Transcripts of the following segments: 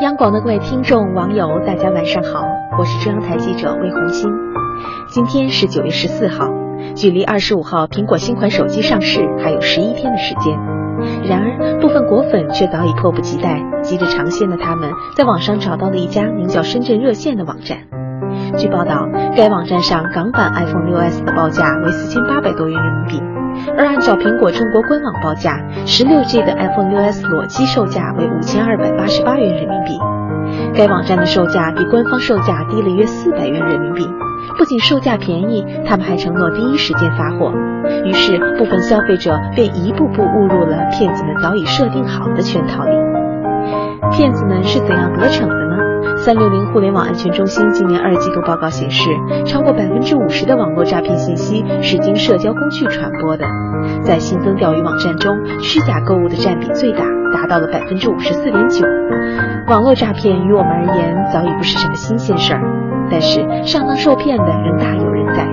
央广的各位听众、网友，大家晚上好，我是中央台记者魏红星。今天是九月十四号，距离二十五号苹果新款手机上市还有十一天的时间。然而，部分果粉却早已迫不及待，急着尝鲜的他们，在网上找到了一家名叫“深圳热线”的网站。据报道，该网站上港版 iPhone 6s 的报价为四千八百多元人民币，而按照苹果中国官网报价，十六 G 的 iPhone 6s 裸机售价为五千二百八十八元人民币。该网站的售价比官方售价低了约四百元人民币。不仅售价便宜，他们还承诺第一时间发货。于是，部分消费者便一步步误入了骗子们早已设定好的圈套里。骗子们是怎样得逞的呢？三六零互联网安全中心今年二季度报告显示，超过百分之五十的网络诈骗信息是经社交工具传播的。在新增钓鱼网站中，虚假购物的占比最大，达到了百分之五十四点九。网络诈骗于我们而言早已不是什么新鲜事儿，但是上当受骗的仍大有人在。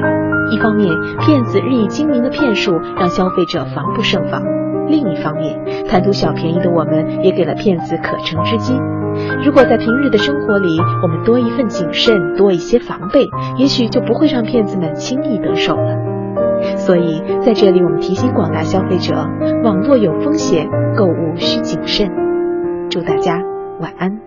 一方面，骗子日益精明的骗术让消费者防不胜防；另一方面，贪图小便宜的我们也给了骗子可乘之机。如果在平日的生活里，我们多一份谨慎，多一些防备，也许就不会让骗子们轻易得手了。所以，在这里我们提醒广大消费者：网络有风险，购物需谨慎。祝大家晚安。